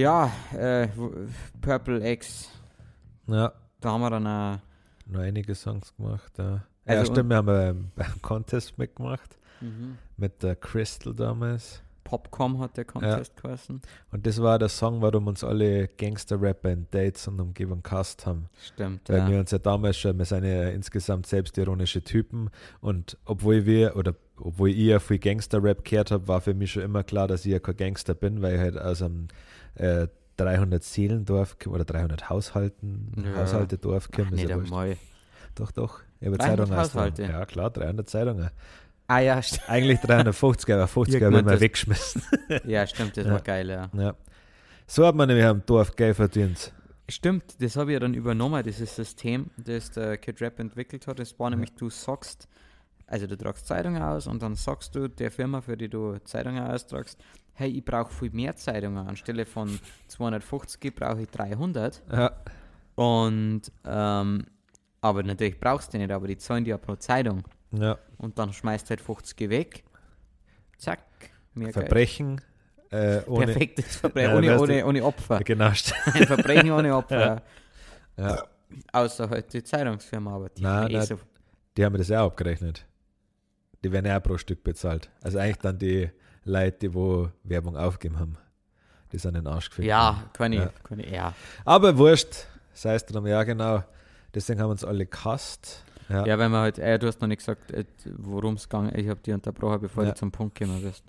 Ja, äh, Purple X, Ja, da haben wir dann auch, noch einige Songs gemacht. Ja, ja Also stimmt, wir haben beim, beim Contest mitgemacht. mhm. Mit der Crystal damals. Popcom hat der Contest geheißen. Und das war der Song, warum uns alle Gangster-Rapper in Dates und Umgebung gehasst haben. Stimmt, Weil ja. wir uns ja damals schon, wir sind ja insgesamt selbstironische Typen und obwohl wir, oder obwohl ich ja viel Gangster-Rap gehört habe, war für mich schon immer klar, dass ich ja kein Gangster bin, weil ich halt aus einem äh, 300 Seelendorf komm- oder 300 Haushalten, Ja. Haushaltedorf Ach, komme. nicht einmal. Doch, doch. 300 Zeitungen. Haushalte? Ja, klar, 300 Zeitungen. Ah ja, st Eigentlich 350, aber 50 Ja, habe ich mal weggeschmissen. ja, stimmt, das Ja. war geil, ja. Ja. So hat man nämlich am Dorf Geld verdient. Stimmt, das habe ich ja dann übernommen, dieses System, das der Kid Rap entwickelt hat. Das war nämlich, du sagst, also du tragst Zeitungen aus und dann sagst du der Firma, für die du Zeitungen austragst, hey, ich brauche viel mehr Zeitungen. Anstelle von 250 brauche ich 300. Ja, Und, ähm, aber natürlich brauchst du die nicht, aber die zahlen dir ja pro Zeitung. ja. Und dann schmeißt du halt 50 weg. Zack. Verbrechen äh, ohne. Perfektes Verbrechen, Ja, ohne, ohne, ohne Opfer. Genau, Ein Verbrechen ohne Opfer. ja. Außer halt die Zeitungsfirma, aber die Nein, haben eh nein. so. Die haben mir das ja auch abgerechnet. Die werden ja auch pro Stück bezahlt. Also eigentlich dann die Leute, die wo Werbung aufgegeben haben. Die sind in den Arsch gefickt. Ja, kann ich, Ja. kann ich, ja. Aber wurscht, sei es drum, ja genau. Deswegen haben wir uns alle gehasst. Ja. Ja, wenn man halt, äh, du hast noch nicht gesagt, äh, worum es ging. Ich habe die unterbrochen, bevor Ja. du zum Punkt gekommen bist.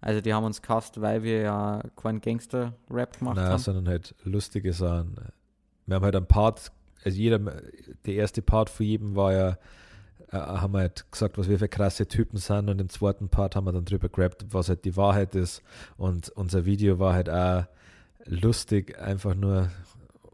Also die haben uns gehasst, weil wir ja keinen Gangster-Rap gemacht Nein, haben. sondern halt lustige Sachen. Wir haben halt einen Part, also jeder, der erste Part von jedem war ja, äh, haben wir halt gesagt, was wir für krasse Typen sind und im zweiten Part haben wir dann drüber gerappt, was halt die Wahrheit ist und unser Video war halt auch lustig, einfach nur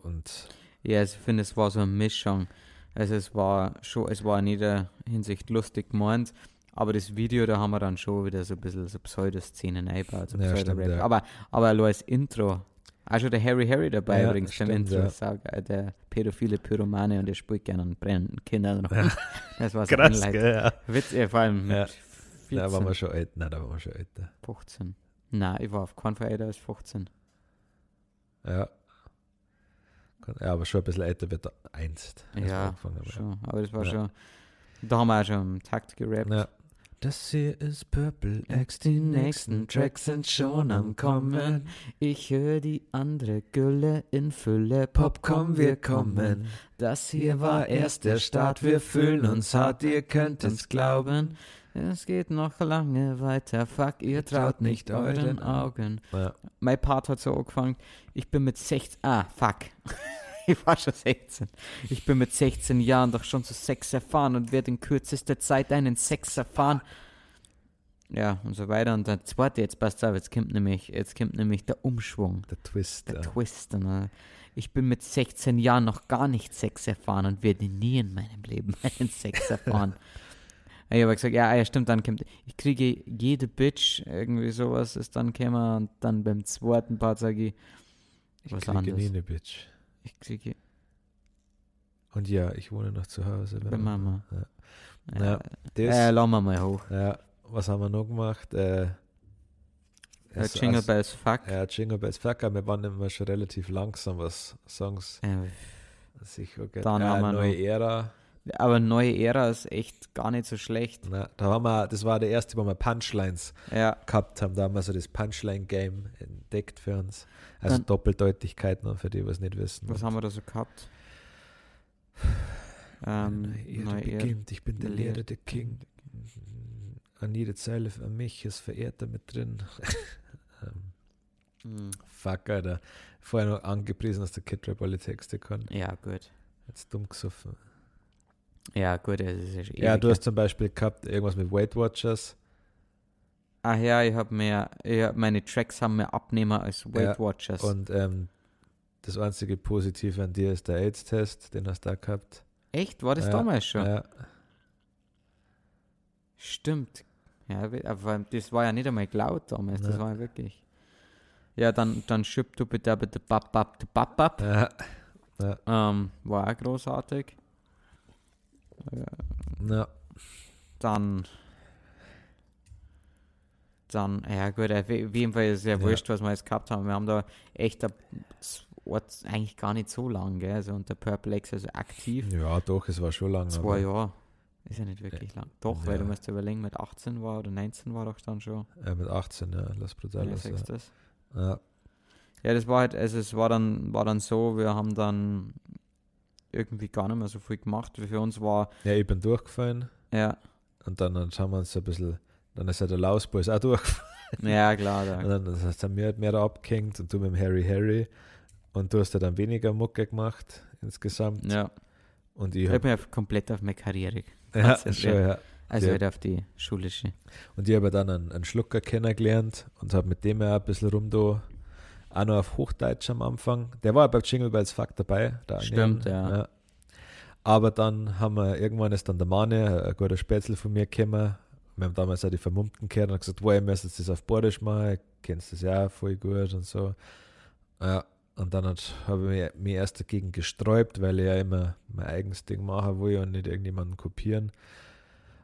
und Ja, also ich finde, es war so eine Mischung. Also es war schon, es war in jeder Hinsicht lustig gemeint, aber das Video, da haben wir dann schon wieder so ein bisschen so Pseudo-Szenen eingebaut, so Ja, stimmt, ja. Aber, aber als Intro. Auch schon der Harry Harry dabei Ja, übrigens stimmt, Intro. ja. Saugeil, der pädophile Pyromane und der spielt gerne an brennenden Kindern. Das war so krass, Inlight. gell? Ja. Witz, ja, vor allem mit Ja. 14, Da waren wir schon alt, nein, da waren wir schon älter. 15. Nein, ich war auf keinen Fall älter als 15. Ja. Ja, aber schon ein bisschen älter wird einst. Ja, schon. Aber das war Ja. schon, da haben wir auch schon im Takt gerappt. Ja. Das hier ist Purple X, die nächsten Tracks sind schon am Kommen. Ich höre die andere Gülle in Fülle. Popcorn, wir kommen. Das hier war erst der Start. Wir fühlen uns hart, ihr könnt es glauben. Es geht noch lange weiter. Fuck, ihr traut nicht euren Augen. Ja. Mein Part hat so angefangen. Ich bin mit 16. Ah, fuck. ich war schon 16. Ich bin mit 16 Jahren doch schon zu Sex erfahren und werde in kürzester Zeit einen Sex erfahren. Ja, und so weiter. Und der zweite, jetzt passt auf, jetzt kommt nämlich, jetzt kommt nämlich der Umschwung. Der Twist. Der ja. Twist. Ne? Ich bin mit 16 Jahren noch gar nicht Sex erfahren und werde nie in meinem Leben einen Sex erfahren. ich habe gesagt, ja, ja, stimmt, dann kommt, ich kriege jede Bitch, irgendwie sowas ist dann gekommen und dann beim zweiten Part sage ich, Ich was kriege anderes. nie eine Bitch. Ich kriege Und ja, ich wohne noch zu Hause. bei Mama. Ja. Ja, Äh, das, äh, lassen wir mal hoch. ja, was haben wir noch gemacht? Äh, Äh, es- Jingle also- Bells Fuck. Ja, Jingle Bells Fuck, aber wir waren immer schon relativ langsam, was Songs Äh, sich okay. Dann ja, haben wir neue noch- Ära. Aber neue Ära ist echt gar nicht so schlecht. Na, da haben wir, das war der erste, wo wir Punchlines Ja, gehabt haben. Da haben wir so das Punchline-Game entdeckt für uns. Also Dann- Doppeldeutigkeit noch für die, was nicht wissen. was haben wir da so gehabt? Ähm, Neue Ehre beginnt, ich bin der Lehrer der King. An jede Zeile für mich ist Verehrter mit drin. Ähm, Hm. Fuck, Alter. Vorher noch angepriesen, dass der Kid Rap alle Texte kann. Ja, gut. Jetzt dumm gesoffen. Ja, gut, das ist ja schon Ja, ewig du hast zum Beispiel gehabt irgendwas mit Weight Watchers. Ach ja, ich habe mir, ich hab, meine Tracks haben mehr Abnehmer als Weight Ja, Watchers. Und ähm, das einzige Positive an dir ist der AIDS-Test, den hast du da gehabt. Echt? War das Ja, damals schon? Ja, Stimmt. Ja, aber das war ja nicht einmal laut damals, das Ja. war ja wirklich. Ja, dann, dann Schüpp, du bitte, bitte, bap, bap, bap, bap. ja, Ähm, war auch großartig. Ja. Dann dann, ja gut, auf jeden Fall ist es ja Ja. wurscht, was wir jetzt gehabt haben. Wir haben da echt ein Ort eigentlich gar nicht so lang, gell? Also unter Purple X, also aktiv, Ja, doch, es war schon lange. zwei Jahre. Ist ja nicht wirklich lang. Doch, weil Ja. du musst überlegen, mit 18 war oder 19 war doch dann schon. Äh, mit 18, ja, Ja, Brutales. Ja. das. Ja. Ja, das war halt, also es war dann, war dann so, wir haben dann irgendwie gar nicht mehr so viel gemacht. Wie für uns war, ja, ich bin durchgefallen ja, und dann, dann schauen wir uns ein bisschen, dann ist ja der Lausbus auch durchgefallen. ja klar, da, Und dann das heißt, haben wir halt mehr abgehängt und du mit dem Harry Harry. Und du hast ja dann weniger Mucke gemacht insgesamt. ja. Und ich Ich habe auf- komplett auf meine Karriere, ja, schon, ja. also Ja. halt auf die schulische. Und ich habe dann einen, einen Schlucker kennengelernt und habe mit dem ja ein bisschen rum da, auch noch auf Hochdeutsch am Anfang. Der war bei Jingle Bells Fuck dabei. Stimmt, Anian, ja. Aber dann haben wir, irgendwann ist dann der Mane, ein guter Spätzle von mir gekommen. Wir haben damals auch die Vermummten gehört und gesagt, wo ihr müsst das auf Bordisch machen, kennst das ja auch voll gut und so. Ja, und dann hat- habe ich mich, erst dagegen gesträubt, weil ich ja immer mein eigenes Ding machen will und nicht irgendjemanden kopieren.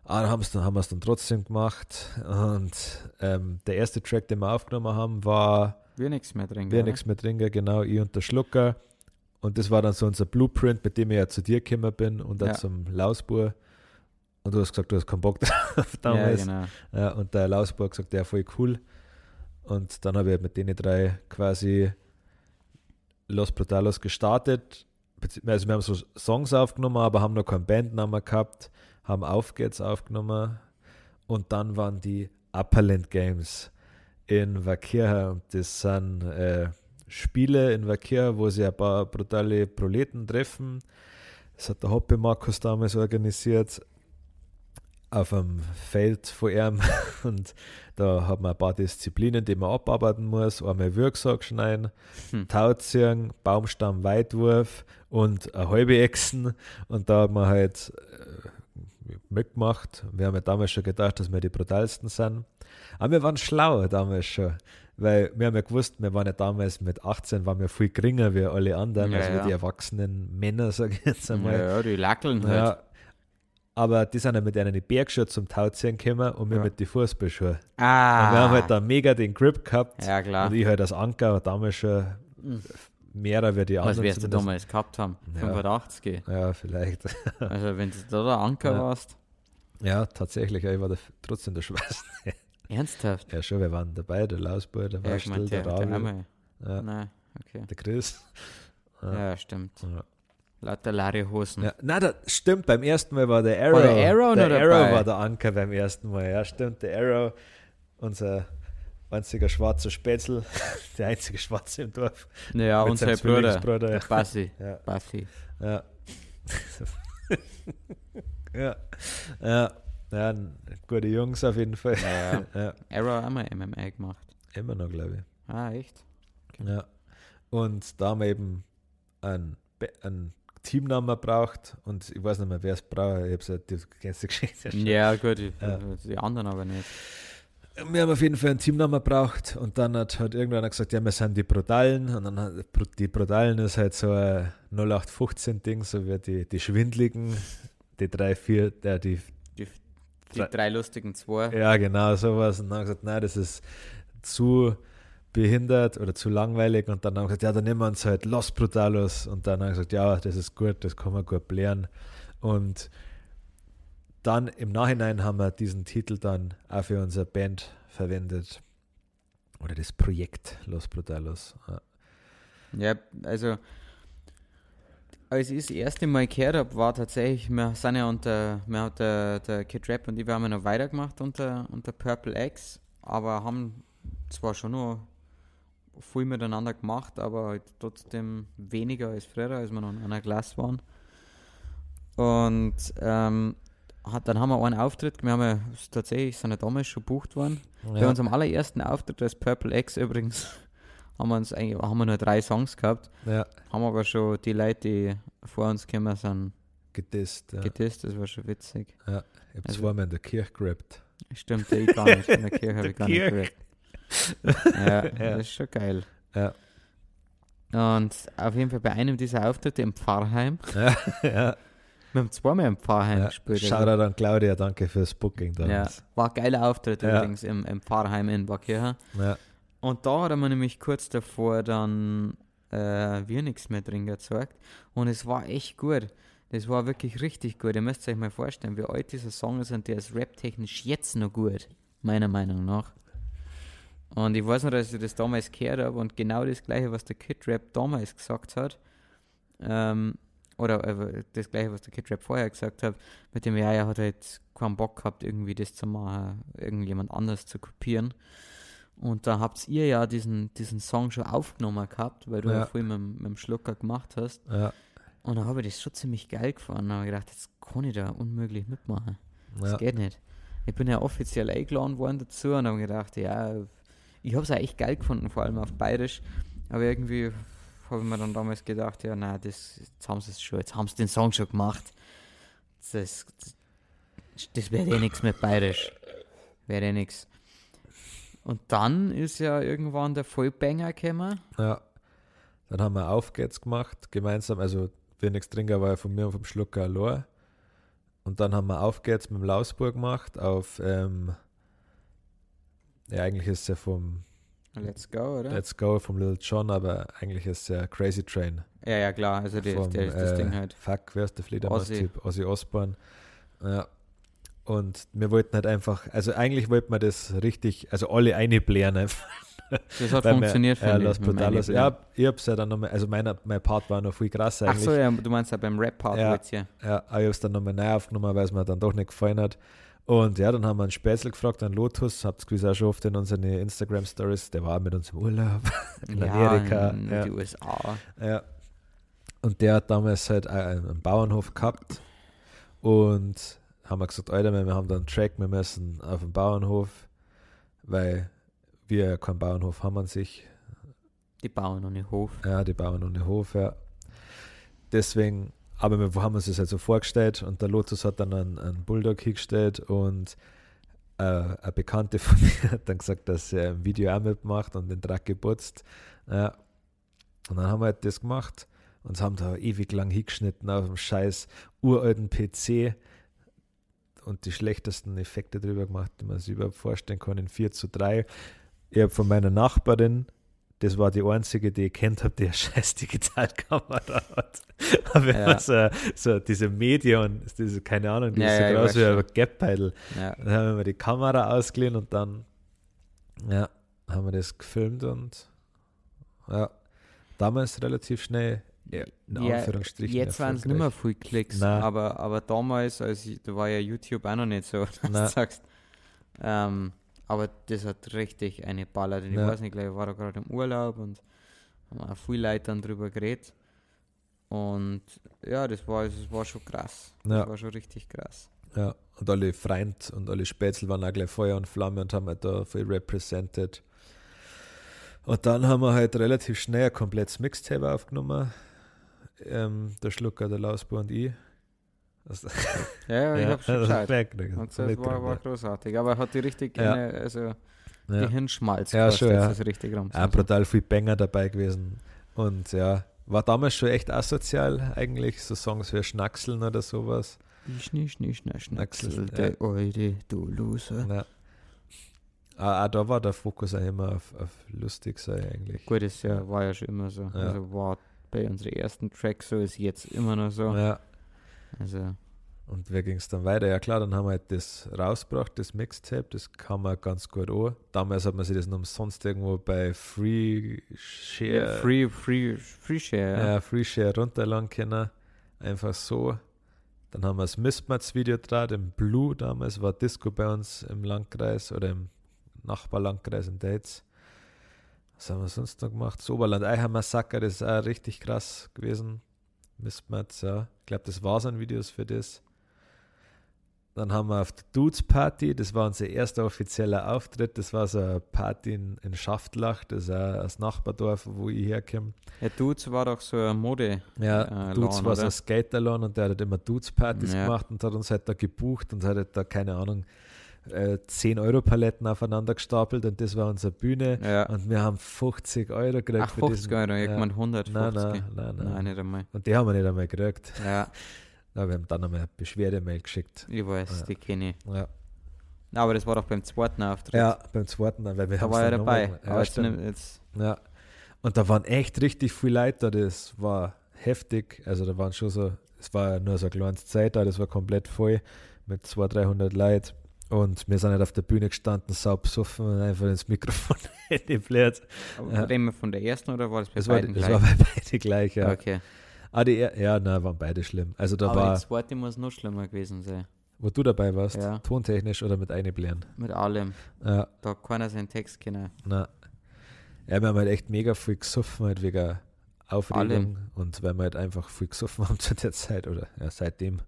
Aber dann, haben's dann haben wir es dann trotzdem gemacht. Und ähm, der erste Track, den wir aufgenommen haben, war Wir nichts mehr trinken. Wir nichts mehr trinken, genau, ich und der Schlucker. Und das war dann so unser Blueprint, mit dem ich ja zu dir gekommen bin und dann Ja. zum Lausbur. Und du hast gesagt, du hast keinen Bock drauf Ja, damals. genau. Ja, und der Lausbur hat gesagt, der voll cool. Und dann habe ich mit denen drei quasi Los Brutalos gestartet. Also wir haben so Songs aufgenommen, aber haben noch keinen Bandnamen gehabt, haben Auf geht's aufgenommen. Und dann waren die Upperland Games in Vakir. Und das sind äh, Spiele in Vakir, wo sie ein paar brutale Proleten treffen. Das hat der Hoppe Markus damals organisiert auf einem Feld vor ihm und da hat man ein paar Disziplinen, die man abarbeiten muss. Einmal Würgsack schneiden, Hm. Tauziehen, Baumstamm, Weitwurf und eine halbe Echsen. Und da hat man halt äh, mitgemacht. Wir haben ja damals schon gedacht, dass wir die brutalsten sind. Aber wir waren schlau damals schon. Weil wir haben ja gewusst, wir waren ja damals mit 18, waren wir viel geringer wie alle anderen, Ja, also ja. die erwachsenen Männer, sage ich jetzt einmal. ja, die lackeln halt. Ja, aber die sind ja mit einer Bergschuhe zum Tauziehen gekommen und wir Ja. mit den Fußballschuhen. Ah. Und wir haben halt da mega den Grip gehabt. Ja, klar. Und ich halt als Anker war damals schon mehrer wie die Was anderen. wirst du damals gehabt haben? Ja. 85. Ja, vielleicht. Also wenn du da der Anker Ja. warst. Ja, tatsächlich. Ich war der, trotzdem der Schwester. Ernsthaft? Ja, schon, wir waren dabei. Der Lausbur, der Ja, ich Waschtel, mein, der der, einmal. ja, Nein, okay. der Chris. Ja. Ja, stimmt. Ja. Lauter leere Hosen. Ja, nein, das stimmt. Beim ersten Mal war der Arrow. War der Arrow der Arrow dabei? war der Anker beim ersten Mal. Ja, stimmt. Der Arrow, unser einziger schwarzer Spätzl, der einzige Schwarze im Dorf. Ja, Mit unser Bruder. Zwillingsbruder, Der Bassi. Ja, Bassi. ja. ja. Ja. Ja, gute Jungs auf jeden Fall. Ja, ja. Arrow haben wir MMA gemacht. Immer noch, glaube Ah, echt? ich. Ja. Und da haben wir eben einen, einen Teamnamen braucht und ich weiß nicht mehr, wer es braucht. Ich habe es ja, kennst die Geschichte schon. Ja, gut, die, Ja. die anderen aber nicht. Wir haben auf jeden Fall einen Teamnamen braucht und dann hat, hat irgendeiner gesagt, ja, wir sind die Brutalen und dann hat die Brutalen ist halt so ein 0815-Ding, so wie die, die Schwindligen, die drei, vier, äh, die, Die Drei- drei lustigen zwei. ja genau sowas und dann haben gesagt, nein, das ist zu behindert oder zu langweilig und dann haben wir gesagt, ja, dann nehmen wir uns halt Los Brutalos und dann haben wir gesagt, ja, das ist gut, das kann man gut blären und dann im Nachhinein haben wir diesen Titel dann auch für unsere Band verwendet. Oder das Projekt Los Brutalos. Ja. Ja, also als ich das erste Mal gehört habe, war tatsächlich, wir sind ja unter, wir hat der, der Kid Rap und ich, wir haben ja noch weitergemacht unter, unter Purple X, aber haben zwar schon noch viel miteinander gemacht, aber halt trotzdem weniger als früher, als wir noch in einer Klasse waren. Und ähm, hat, dann haben wir einen Auftritt, wir haben ja tatsächlich, sind ja damals schon gebucht worden. Bei Ja. unserem allerersten Auftritt als Purple X übrigens haben wir uns eigentlich, haben wir nur drei Songs gehabt, ja, haben aber schon die Leute, die vor uns gekommen sind, gedisst. Ja. gedisst, das war schon witzig. Ich habe Also- zweimal in der Kirche gerappt. Stimmt, ich gar nicht, in der Kirche habe ich gar nicht gehört. Ja, Ja. das ist schon geil. Ja. Und auf jeden Fall bei einem dieser Auftritte im Pfarrheim, Ja, ja, Wir haben zweimal im Pfarrheim Ja, gespielt. also- Shoutout an Claudia, danke fürs Booking ja, damals. war ein geiler Auftritt Ja. übrigens im, im Pfarrheim in Backirchen. Ja. Und da hat er mir nämlich kurz davor dann äh, wir nichts mehr drin gezeigt. Und es war echt gut. Das war wirklich richtig gut. Ihr müsst euch mal vorstellen, wie alt dieser Song ist und der ist rap-technisch jetzt noch gut. Meiner Meinung nach. Und ich weiß noch, dass ich das damals gehört habe und genau das gleiche, was der Kid Rap damals gesagt hat. Ähm, oder äh, das gleiche, was der Kid Rap vorher gesagt hat, mit dem, ja, er hat halt keinen Bock gehabt, irgendwie das zu machen, irgendjemand anders zu kopieren. Und da habt ihr ja diesen, diesen Song schon aufgenommen gehabt, weil du ja, Ja. vorhin mit, dem- mit dem Schlucker gemacht hast. Ja. Und da habe ich das schon ziemlich geil gefunden. Da habe ich gedacht, jetzt kann ich da unmöglich mitmachen. Das Ja. geht nicht. Ich bin ja offiziell eingeladen worden dazu und habe gedacht, ja, ich habe es auch echt geil gefunden, vor allem auf Bayerisch. Aber irgendwie habe ich mir dann damals gedacht, ja, nein, das, jetzt haben sie es schon, jetzt haben sie den Song schon gemacht. Das, das, das wäre eh nichts mit Bayerisch. Wäre eh nichts. Und dann ist ja irgendwann der Vollbanger gekommen. Ja. Dann haben wir Auf geht's gemacht, gemeinsam, also nichts trinken, war ja von mir und vom Schlucker allein. Und dann haben wir Auf geht's mit dem Lausburg gemacht auf, ähm, ja eigentlich ist es ja vom Let's go, oder? Let's Go vom Little John, aber eigentlich ist es ja Crazy Train. ja, ja, klar. Also der, vom, der ist das äh, Ding halt. Fuck, wer ist der Fledermaus-Typ? Ozzy Ozzy. Osbourne. Ja. Und wir wollten halt einfach, also eigentlich wollten wir das richtig, also alle einblären einfach. Das hat wir- funktioniert, ja, mit meinem Brutalos. Leben. Ja, ich hab's ja dann nochmal, also meiner, mein Part war noch viel krasser Ach eigentlich. so, ja, du meinst ja beim Rap-Part Ja. jetzt hier. Ja, aber ich hab's dann nochmal neu aufgenommen, weil es mir dann doch nicht gefallen hat. Und ja, dann haben wir einen Spätzl gefragt, einen Lotus, habt ihr gewiss auch schon oft in unseren Instagram-Stories, der war mit uns im Urlaub in Amerika. in ja. die USA. Ja. Und der hat damals halt einen Bauernhof gehabt und haben wir gesagt, Alter, wir haben da einen Track, wir müssen auf den Bauernhof, weil wir ja keinen Bauernhof haben an sich. Die bauen ohne Hof. Ja, die bauen ohne Hof, ja. Deswegen, aber wir haben uns das halt so vorgestellt und der Lotus hat dann einen, einen Bulldog hingestellt und äh, eine Bekannte von mir hat dann gesagt, dass er im Video auch mitmacht und den Drack geputzt. Ja. Und dann haben wir halt das gemacht und haben da ewig lang hingeschnitten auf dem scheiß uralten PC und die schlechtesten Effekte drüber gemacht, die man sich überhaupt vorstellen kann, in 4 zu 3. Ich habe von meiner Nachbarin, das war die einzige, die ich kennt habe, die eine scheiß Digitalkamera hat. Aber Ja. so, so diese Medion, diese, keine Ahnung, die Ja, ist so ja, groß wie ein. Gap-Pedal. Ja. Dann haben wir die Kamera ausgeliehen und dann ja, haben wir das gefilmt und ja, damals relativ schnell, ja, in Ja, Anführungsstrichen. Jetzt waren es nicht mehr erfolgreich. viel Klicks, Nein. aber, aber damals, als ich, da war ja YouTube auch noch nicht so, dass Nein. du sagst. Ähm, aber das hat richtig eine ballert. Und Ich Ja. weiß nicht, gleich, ich war da gerade im Urlaub und haben auch viele Leute dann drüber geredet. Und ja, das war, das war schon krass. Das Ja. war schon richtig krass. Ja, und alle Freund und alle Spätzl waren auch gleich Feuer und Flamme und haben halt da viel represented. Und dann haben wir halt relativ schnell ein komplettes Mixtape aufgenommen. Ähm, der Schlucker, der Lausbau und ich. Also, Ja, ja, ich hab schon das geschaut. mitgekriegt, Und das das war, war großartig. Aber er hat die richtig, Ja. eine, also ja. die Ja. Schon, ja. das ist richtig rum. Auch brutal viel Banger dabei gewesen. Und ja, war damals schon echt asozial eigentlich, so Songs wie Schnackseln oder sowas. Schnie, schnie, schnie, Schnacksel, schnacksel, ja. der Alte, du Loser. Ja. Ah, ah, da war der Fokus auch immer auf, auf lustig sein eigentlich. Gut, das ja, war ja schon immer so. Ja. Also war bei unseren ersten Tracks so, ist jetzt immer noch so. Ja. Also, Und wie ging es dann weiter? Ja klar, dann haben wir halt das rausgebracht, das Mixtape, das kam auch ganz gut an. Damals hat man sich das noch umsonst irgendwo bei Free Share, ja, free, free, free Share. ja. Ja. Free Share runterladen können. Einfach so. Dann haben wir das Mismatch-Video draht, im Blue damals war Disco bei uns im Landkreis oder im Nachbarlandkreis in Dates. Was haben wir sonst noch gemacht? Das Oberland Eicher Massaker, das ist auch richtig krass gewesen. Mismatch, ja. Ich glaube, das war an Videos für das. Dann haben wir auf der Dudes Party, das war unser erster offizieller Auftritt. Das war so eine Party in, in Schaftlach, das ist auch das Nachbardorf, wo ich herkomme. ja, Dudes war doch so eine Mode. Ja, äh, Dudes Lawn, war so oder? ein Skaterlawn und der hat halt immer Dudes-Partys Ja. gemacht und hat uns halt da gebucht und hat halt da, keine Ahnung, äh, 10 Euro Paletten aufeinander gestapelt und das war unsere Bühne. Ja. Und wir haben 50 Euro gekriegt. Ach, 50 Euro, ich ja. meine 150. Nein, nein, nein, nein. Nein, nicht einmal. Und die haben wir nicht einmal gekriegt. Ja, Ja, wir haben dann einmal eine Beschwerdemail geschickt. Ich weiß, Ja. die kenne ich. Ja, Na, aber das war doch beim zweiten Auftritt. ja beim zweiten, weil wir da war ja dabei. nochmal- aber Ja, jetzt, jetzt, Ja. Und da waren echt richtig viele Leute da, das war heftig. Also da waren schon so, es war ja nur so ein kleines Zeit da, das war komplett voll mit 200, 300 Leuten. Und wir sind halt auf der Bühne gestanden, sau besoffen und einfach ins Mikrofon gebläht. aber reden wir von der ersten oder war das bei Das war, beiden das gleich? war bei beide gleich, ja. Okay. Ah, die, ja, nein, waren beide schlimm. Also da aber war, die zweite muss noch schlimmer gewesen sein. wo du dabei warst, Ja. tontechnisch oder mit einblähen. Mit allem. Ja, Da hat keiner seinen Text kennen. na. Ja, wir haben halt echt mega viel gesoffen, halt wegen Aufregung Allem. und weil wir halt einfach viel gesoffen haben zu der Zeit oder ja, seitdem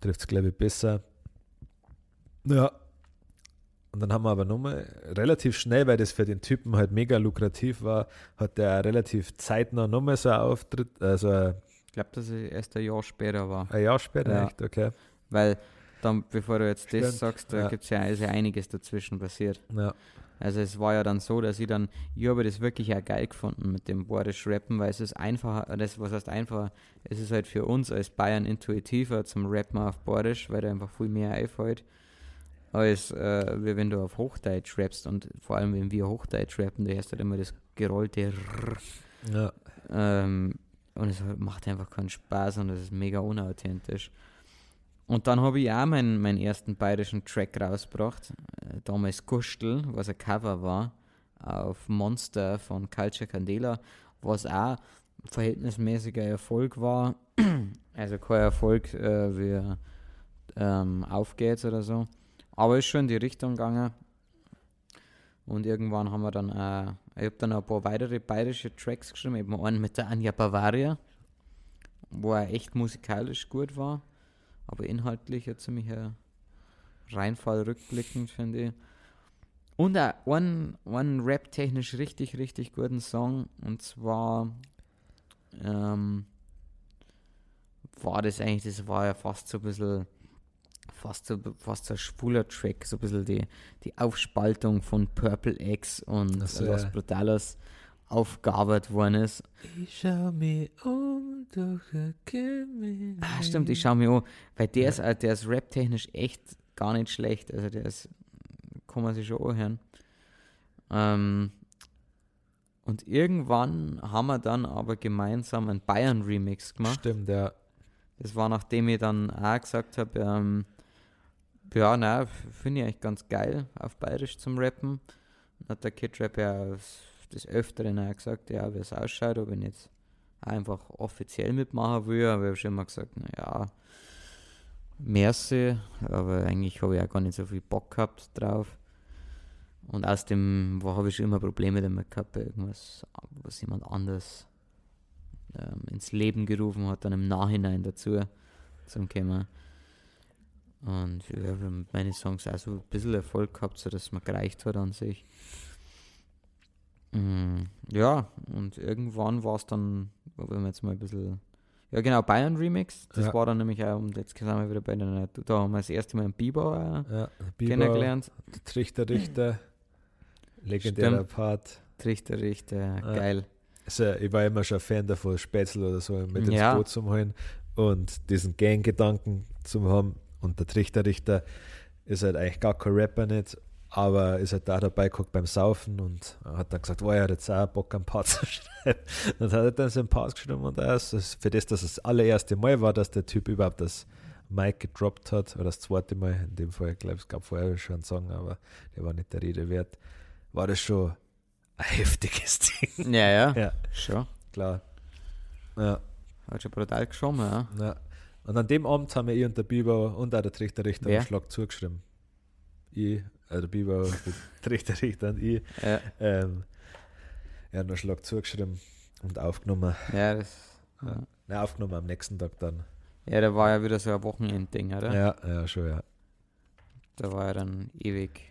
trifft es, glaube ich, besser. Ja. Und dann haben wir aber nochmal relativ schnell, weil das für den Typen halt mega lukrativ war, hat der relativ zeitnah nochmal so einen Auftritt, also Ich glaube, dass es erst ein Jahr später war. ein Jahr später, Ja. echt, okay. Weil, dann, bevor du jetzt Stimmt. das sagst, da Ja. gibt es ja also einiges dazwischen passiert. Ja, Also es war ja dann so, dass ich dann, ich habe das wirklich auch geil gefunden mit dem Borisch Rappen, weil es ist einfacher, das was heißt einfacher, es ist halt für uns als Bayern intuitiver zum Rappen auf Borisch, weil da einfach viel mehr einfällt, als äh, wie wenn du auf Hochdeutsch rappst und vor allem wenn wir Hochdeutsch rappen, du hörst halt immer das gerollte Rrr, ja, ähm, und es macht einfach keinen Spaß und es ist mega unauthentisch. Und dann habe ich auch meinen, meinen ersten bayerischen Track rausgebracht, äh, damals Gustel, was ein Cover war, auf Monster von Culture Candela, was auch verhältnismäßiger Erfolg war. Also kein Erfolg äh, wie ähm, Auf geht's oder so. Aber ist schon in die Richtung gegangen. Und irgendwann haben wir dann, äh, ich habe dann ein paar weitere bayerische Tracks geschrieben, eben einen mit der Anja Bavaria, wo er echt musikalisch gut war, aber inhaltlich ein ziemlicher Reinfall rückblickend, finde ich. Und einen, einen rap-technisch richtig, richtig guten Song, und zwar ähm, war das eigentlich, das war ja fast so ein bisschen, fast so, fast so ein schwuler Track, so ein bisschen die, die Aufspaltung von Purple X und so, Los ja. Brutales aufgearbeitet worden ist. Ich schau mir um, doch Ah, stimmt, ich schaue mir an, weil der ist, äh, der ist rap-technisch echt gar nicht schlecht, also der ist, kann man sich schon anhören. Ähm, und irgendwann haben wir dann aber gemeinsam einen Bayern-Remix gemacht. Stimmt, ja. Das war nachdem ich dann auch gesagt habe, ähm, ja, na, finde ich eigentlich ganz geil, auf Bayerisch zum Rappen. Dann hat der Kid Rap ja des Öfteren auch gesagt, ja, wie es ausschaut, ob ich jetzt einfach offiziell mitmachen will. Aber ich habe schon immer gesagt, naja, merci, aber eigentlich habe ich auch gar nicht so viel Bock gehabt drauf. Und aus dem wo habe ich schon immer Probleme damit gehabt, irgendwas, was jemand anders ähm, ins Leben gerufen hat, dann im Nachhinein dazu zum Kommen. Und mit meinen Songs auch so ein bisschen Erfolg gehabt, so dass es mir gereicht hat an sich. Mm, ja, und irgendwann war es dann, wenn wir jetzt mal ein bisschen. Ja, genau, Bayern Remix. Das Ja. war dann nämlich auch, und jetzt sind wir wieder bei der. Da haben wir das erste Mal einen Biber äh, ja. Biber, kennengelernt. Trichter, Richter, legendärer Stimmt. Part. Trichter, Richter, Ja. geil. Also, ich war immer schon ein Fan davon, Spätzle oder so mit ins Ja. Boot zu holen und diesen Gang-Gedanken zu haben. Und der Trichter, Richter ist halt eigentlich gar kein Rapper nicht, aber ist halt da dabei geguckt beim Saufen und hat dann gesagt, oh, er hat jetzt auch Bock, einen Part zu schreiben. Und hat er dann seinen Part geschrieben und das ist für das, dass es das allererste Mal war, dass der Typ überhaupt das Mic gedroppt hat, oder das zweite Mal, in dem Fall, ich glaube, es gab vorher schon einen Song, aber der war nicht der Rede wert, war das schon ein heftiges Ding. Ja, ja, Ja, schon. klar. Ja, Hat schon brutal geschoben, ja. ja. Und an dem Abend haben wir ich und der Biber und auch der Trichter Richter Wer? einen Schlag zugeschrieben. Ich, äh, der Biber, der Trichter Richter und ich. Ja, Ähm, er hat einen Schlag zugeschrieben und aufgenommen. ja, das, Ja. ja. Nein, aufgenommen am nächsten Tag dann. ja, da war ja wieder so ein Wochenendding, oder? Ja, ja, schon, ja. Da war ja dann ewig.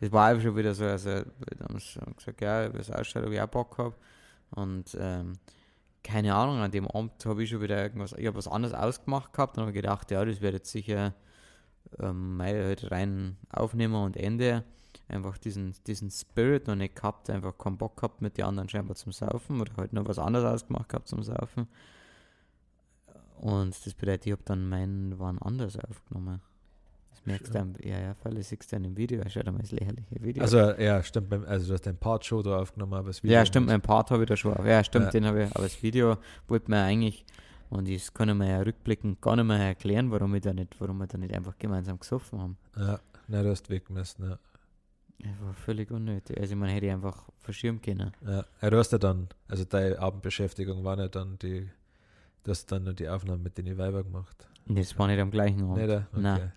Das war einfach schon wieder so, also wir haben so gesagt, ja, wie es ausschaut, ob ich auch Bock habe. Und ähm, keine Ahnung, an dem Abend habe ich schon wieder irgendwas, ich habe was anderes ausgemacht gehabt und habe gedacht, ja, das wird jetzt sicher ähm, mal halt rein aufnehmen und Ende. Einfach diesen, diesen Spirit noch nicht gehabt, einfach keinen Bock gehabt mit den anderen scheinbar zum Saufen oder halt noch was anderes ausgemacht gehabt zum Saufen. Und das bedeutet, ich habe dann meinen waren anders aufgenommen. Das merkst am- ja, ja, weil ich siehst du dann im Video, schau dir mal das lächerliche Video. Also, ja, stimmt. Also, du hast den Part Show da aufgenommen, aber das Video. ja, stimmt, mein Part habe ich da schon auf. Ja, stimmt, Ja. den habe ich, aber das Video wollte mir eigentlich, und das kann ich mir ja rückblickend gar nicht mehr erklären, warum wir da nicht, warum wir da nicht einfach gemeinsam gesoffen haben. Ja, nein, du hast weggemessen, ja. Das war völlig unnötig. Also, man hätte ich einfach verschirmen können. Ja, ja, du hast ja dann, also deine Abendbeschäftigung war ja dann die, du hast dann nur die Aufnahmen mit den Weiber gemacht. Das war nicht am gleichen Abend. Nicht, äh? okay. Nein.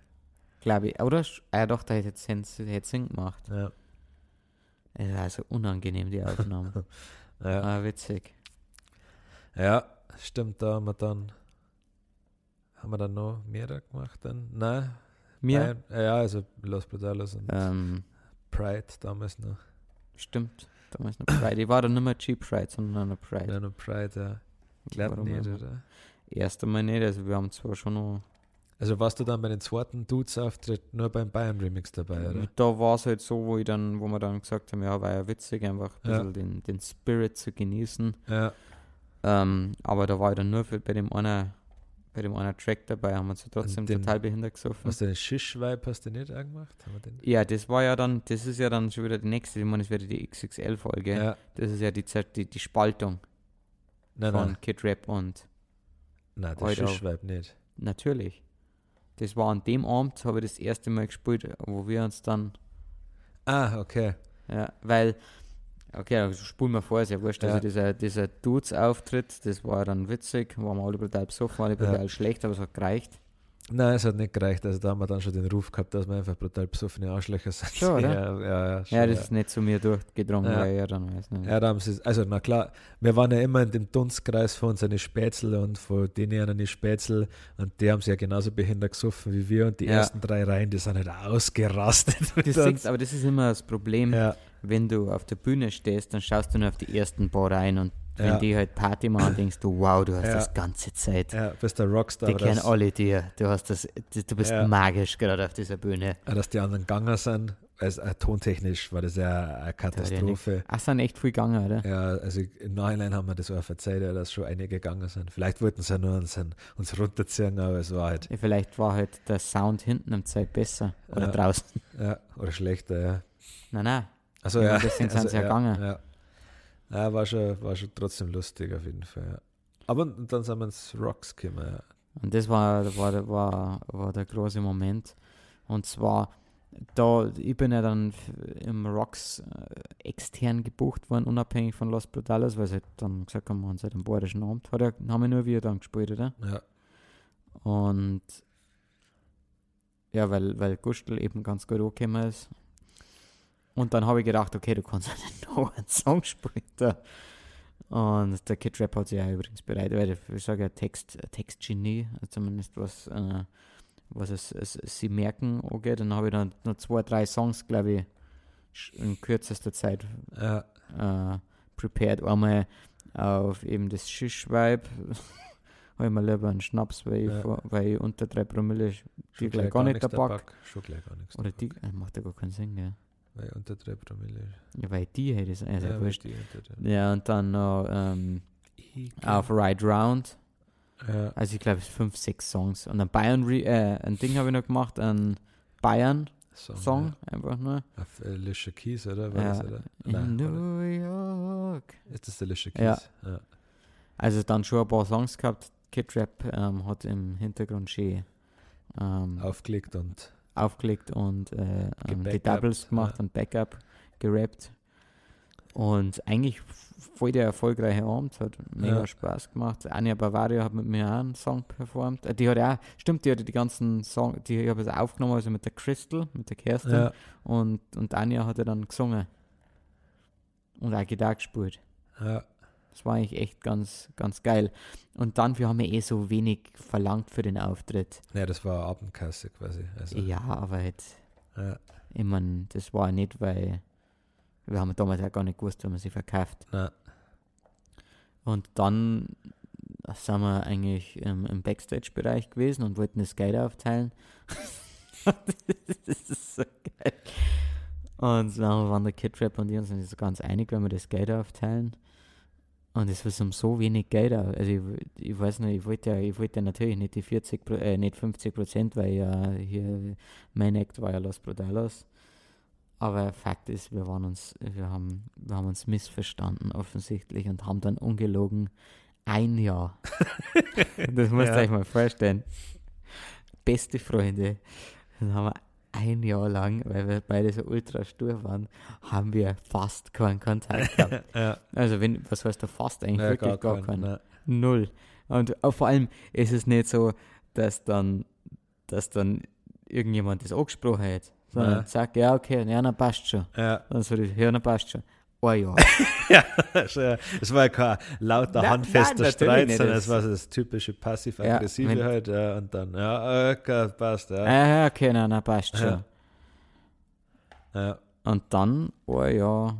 Glaube ich. Oder? Ah, doch, da hätte jetzt hätte Sinn gemacht. Ja, also unangenehm, die Aufnahme. ja. ah, witzig. ja, stimmt, da haben wir dann, haben wir dann noch mehr gemacht dann? Nein. Mir? Nein, ja, also Los Brutalos und Ähm, Pride damals noch. stimmt. Damals noch Pride. Ich war dann nicht mehr Cheap Pride, sondern noch Pride. Ja, noch Pride, ja. Ich glaube nicht, oder? Erst einmal nicht. Also, wir haben zwar schon noch. Also warst du dann bei den zweiten Dudes-Auftritt nur beim Bayern-Remix dabei, oder? Da war es halt so, wo ich dann, wo wir dann gesagt haben, ja, war ja witzig, einfach ein Ja. bisschen den, den Spirit zu genießen. Ja, Ähm, aber da war ich dann nur für, bei dem einer, bei dem einer Track dabei, haben wir uns trotzdem den- total behindert gesoffen. hast du den Shish-Vibe hast du nicht angemacht? Ja, das war ja dann, das ist ja dann schon wieder die nächste, ich meine, das wäre die XXL-Folge. Ja, Das ist ja die, die, die Spaltung nein, von nein, Kid Rap und nein, der. Shish-Vibe nicht. natürlich. Das war an dem Abend, habe ich das erste Mal gespielt, wo wir uns dann, Ah, okay. ja, weil, okay, also spulen wir vor, ist ja wurscht, Ja. also dieser, dieser Dudes-Auftritt, das war dann witzig, waren wir alle brutal besoffen, alle Ja. brutal schlecht, aber es hat gereicht. Nein, es hat nicht gereicht. Also da haben wir dann schon den Ruf gehabt, dass wir einfach brutal besoffene Arschlöcher sind. Schon, oder? Ja, ja, ja, schon, Ja, das ja. ist nicht zu mir durchgedrungen, Ja. weil ja dann weiß nicht. Ja, da haben sie, also na klar, wir waren ja immer in dem Dunstkreis von unseren Spätzl und von denen eine Spätzl und die haben sie ja genauso behindert gesoffen wie wir und die Ja. ersten drei Reihen, die sind halt ausgerastet. Das siehst, aber das ist immer das Problem, wenn du auf der Bühne stehst, dann schaust du nur auf die ersten paar rein und wenn Ja. die halt Party machen, denkst du, wow, du hast Ja. das ganze Zeit. ja, bist der Rockstar, die kennen alle dir. Du hast das, du bist Ja. magisch gerade auf dieser Bühne. dass die anderen gegangen sind. Also, äh, tontechnisch war das ja eine Katastrophe. Ach, sind echt viel gegangen, oder? Ja, also im Nachhinein haben wir das auch verzeiht, ja, dass schon einige gegangen sind. Vielleicht wollten sie ja nur uns, uns runterziehen, aber es war halt, Ja, vielleicht war halt der Sound hinten am Zeit besser. Oder Ja. draußen. ja, oder schlechter, ja. Nein, nein. Also Ja, deswegen sind also, sie ja ja, gegangen. Ja. Ja, war schon, war schon trotzdem lustig auf jeden Fall. Ja. Aber dann sind wir ins Rocks gekommen. Ja. Und das war, war, der- war, war der große Moment. Und zwar, da, ich bin ja dann im Rocks äh, extern gebucht worden, unabhängig von Los Brutales, weil sie halt dann gesagt haben, wir haben seit dem bayerischen Abend. Hat er, haben wir nur wir dann gespielt, oder? Ja, Und ja, weil, weil Gustl eben ganz gut angekommen ist. Und dann habe ich gedacht, okay, du kannst noch einen Song spielen. Und der Kid Rap hat sich ja übrigens bereit, weil ich sage ja Text, Textgenie, zumindest was, äh, was es, es, sie merken angeht. Dann habe ich dann noch zwei, drei Songs, glaube ich, in kürzester Zeit ja, äh, prepared. Einmal auf eben das Shish-Vibe. habe ich mir lieber einen Schnaps, weil ich, Ja. vor, weil ich unter 3 Promille schon gleich gar nicht nichts dabei. dabei. Schon gleich gar nichts. Oder die, äh, macht ja gar keinen Sinn, gell? Weil unter 3 Promille. Ja, weil die hätte es also ja, ja, wurscht. die unter der- Ja, und dann noch ähm, auf Ride Round. Ja, Also ich glaube, es sind fünf, sechs Songs. Und ein Bayern, Re äh, ein Ding habe ich noch gemacht, ein Bayern-Song, Song. einfach nur. Ja. Auf äh, Alicia Keys, oder? War Ja, das, oder? In Nein, oder? New York. Ist das Alicia Ja. Keys? Ja. Also dann schon ein paar Songs gehabt. Kid Rap ähm, hat im Hintergrund schön ähm, Aufgelegt und aufgelegt und äh, ähm, Doubles gemacht ja. und Backup gerappt. Und eigentlich voll der erfolgreiche Abend, hat mega Ja. Spaß gemacht. Anja Bavaria hat mit mir auch einen Song performt. Äh, Die hat auch, stimmt, die hat die ganzen Songs, die ich habe es aufgenommen, also mit der Crystal, mit der Kerstin. ja, Und, und Anja hat ja dann gesungen. Und auch Gitarre gespielt. ja, Das war eigentlich echt ganz, ganz geil. Und dann, wir haben ja eh so wenig verlangt für den Auftritt. ja, das war Abendkasse quasi. Also, Ja, aber halt, ja. ich meine, das war nicht, weil wir haben damals ja gar nicht gewusst, wie man sie verkauft. Na, Und dann sind wir eigentlich im, im Backstage-Bereich gewesen und wollten das Geld aufteilen. das ist so geil. Und dann waren der Kid Rap und ich uns nicht so ganz einig, wenn wir das Geld aufteilen. Und es war um so wenig Geld. auch. Also ich, ich weiß nicht, ich wollte ja, ich wollte ja natürlich nicht die 40, Pro- äh, nicht 50 Prozent, weil ja hier mein Act war ja Los Brutalos. Aber Fakt ist, wir waren uns, wir haben, wir haben uns missverstanden offensichtlich und haben dann ungelogen ein Jahr. das musst Ja. ihr euch mal vorstellen. Beste Freunde. Dann haben wir ein Jahr lang, weil wir beide so ultra stur waren, haben wir fast keinen Kontakt gehabt. Ja, Also wenn, was heißt da fast eigentlich ja, wirklich gar, keinen, keinen. ne. Null. Und auch vor allem ist es nicht so, dass dann, dass dann irgendjemand das angesprochen hat, sondern Nein. sagt, ja, okay, ja, dann passt schon. Ja, Dann so, ja, dann passt schon. Oh ja. Ja, es war ja kein lauter, Nein, handfester nein, Streit, sondern es war so das typische passiv-aggressive Ja, halt. Ja, und dann, ja, okay, passt, ja. ja, ja, okay, na, dann passt schon. Ja. ja Und dann ein Jahr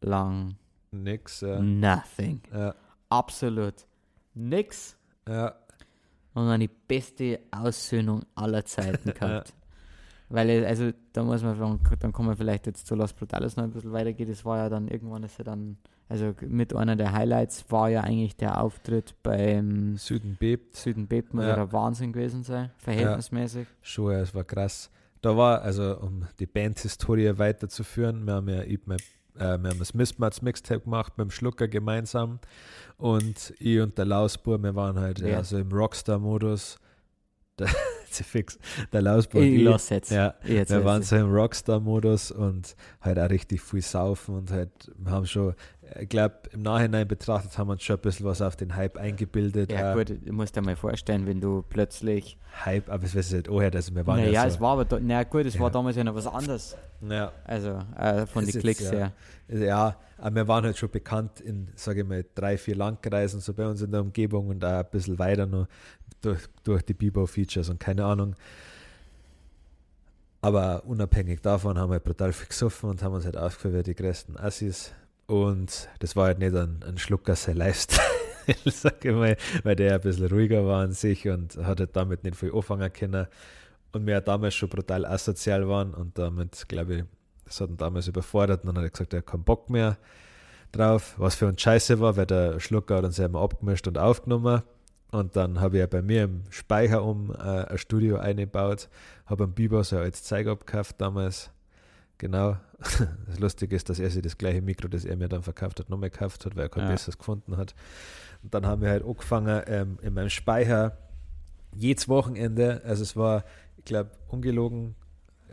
lang nix. Ja, nothing. ja, Absolut nix. ja, Und dann die beste Aussöhnung aller Zeiten gehabt. Weil, es- also, da muss man, sagen, dann kann man vielleicht jetzt zu Los Brutales noch ein bisschen weitergehen. Das war ja dann, irgendwann ist ja dann, also mit einer der Highlights war ja eigentlich der Auftritt beim Süden bebt. Süden Bebt, muss Ja. ja der Wahnsinn gewesen sein, verhältnismäßig. Schon, ja, es war krass. Da war, also um die Bandhistorie weiterzuführen, wir haben ja eben, äh, wir haben das Mismatch Mixtape gemacht mit dem Schlucker gemeinsam und ich und der Lausbur, wir waren halt Ja. ja. so im Rockstar-Modus. Der, fix, der Lausbur und Ich ich, lass jetzt. ja, jetzt wir waren so im Rockstar-Modus und halt auch richtig viel saufen und halt, wir haben schon, ich glaube, im Nachhinein betrachtet haben wir uns schon ein bisschen was auf den Hype eingebildet. Ja, auch gut, du musst dir mal vorstellen, wenn du plötzlich. Hype, aber es weiß ich nicht, oh, also wir waren Naja, ja, es so, war aber. Da, na gut, es Ja. war damals ja noch was anderes. ja, Also, äh, von den Klicks ja. her. Ja, aber wir waren halt schon bekannt in, sage ich mal, drei, vier Landkreisen so bei uns in der Umgebung und auch ein bisschen weiter noch durch, durch die Bibo-Features und keine Ahnung. Aber unabhängig davon haben wir brutal viel gesoffen und haben uns halt aufgeführt wie die größten Assis. Und das war halt nicht ein, ein Schlucker sein Lifestyle, sag ich mal, weil der ein bisschen ruhiger war an sich und hat halt damit nicht viel anfangen können. Und wir ja damals schon brutal asozial waren und damit, glaube ich, das hat ihn damals überfordert und dann hat er gesagt, er hat keinen Bock mehr drauf, was für uns scheiße war, weil der Schlucker hat uns ja immer abgemischt und aufgenommen. Und dann habe ich ja bei mir im Speicher um äh, ein Studio eingebaut, habe einen Biber so als Zeig abgekauft damals. Genau. Das Lustige ist, dass er sich das gleiche Mikro, das er mir dann verkauft hat, nochmal gekauft hat, weil er kein Ja. besseres gefunden hat. Und dann haben wir halt angefangen, ähm, in meinem Speicher jedes Wochenende, also es war, ich glaube, ungelogen,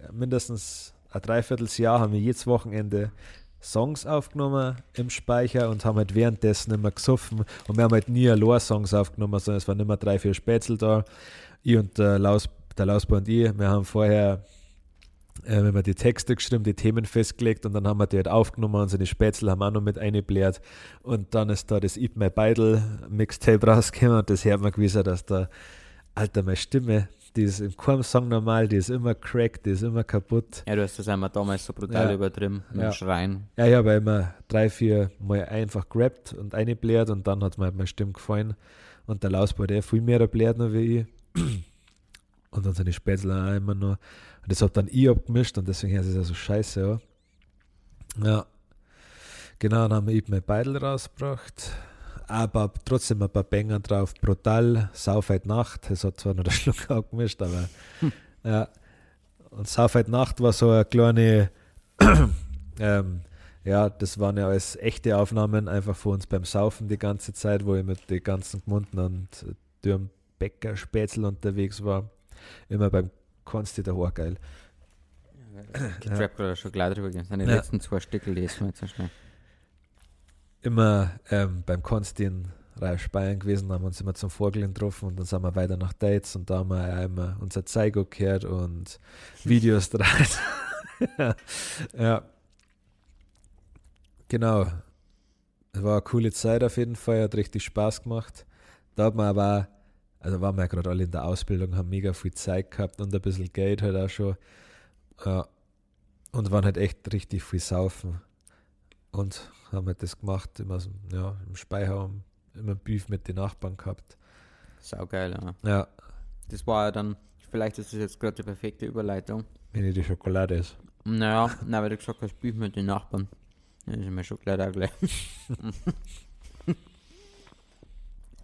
ja, mindestens ein Dreivierteljahr haben wir jedes Wochenende Songs aufgenommen im Speicher und haben halt währenddessen immer gesoffen und wir haben halt nie allein Songs aufgenommen, sondern es waren immer drei, vier Spätzle da. Ich und der Laus, der Lausbau und ich, wir haben vorher äh, wenn wir die Texte geschrieben, die Themen festgelegt und dann haben wir die halt aufgenommen und seine Spätzle haben auch noch mit eingebläht und dann ist da das Eat My Beidel Mixtape rausgekommen und das hört man gewesen, dass da, Alter, meine Stimme, die ist im keinem Song normal, die ist immer cracked, die ist immer kaputt. Ja, du hast das einmal damals so brutal Ja. übertrieben mit Ja. dem Schreien. Ja, ich habe immer drei, vier Mal einfach gerappt und eingebläht und dann hat mir halt meine Stimme gefallen. Und der Lausbau, der viel mehr bläht noch wie ich. Und dann seine Spätzle auch immer noch. Und das hat dann ich abgemischt und deswegen ist es ja so scheiße, ja. Ja. Genau, dann haben wir eben mein Beidel rausgebracht. Aber trotzdem ein paar Banger drauf. Brutal, Saufheit Nacht. Das hat zwar noch der Schluck abgemischt, aber ja. Und Saufheit Nacht war so eine kleine ähm, ja, das waren ja alles echte Aufnahmen, einfach von uns beim Saufen die ganze Zeit, wo ich mit den ganzen Gmunden und Dürren Bäcker Spätzl unterwegs war. Immer beim Konsti, der war geil. Ich hab gerade schon gleich drüber gegangen. Seine Ja. letzten zwei Stücke lesen wir jetzt so schnell. Immer ähm, beim Konsti in Rausch Bayern gewesen, haben uns immer zum Vorgeln getroffen und dann sind wir weiter nach Dates und da haben wir immer unser Zeigo gehört und Videos draht. ja. Genau. Es war eine coole Zeit auf jeden Fall, hat richtig Spaß gemacht. Da hat man aber, auch- also waren wir ja gerade alle in der Ausbildung, haben mega viel Zeit gehabt und ein bisschen Geld halt auch schon. Ja. Und waren halt echt richtig viel saufen. Und haben halt das gemacht, immer so, ja, im Speicher, haben immer Beef mit den Nachbarn gehabt. Saugeil, ja. Ja, Das war ja dann, vielleicht ist das jetzt gerade die perfekte Überleitung. wenn die Schokolade ist. Naja, na, weil du gesagt hast, Beef mit den Nachbarn. Ja, ist mir gleich auch gleich.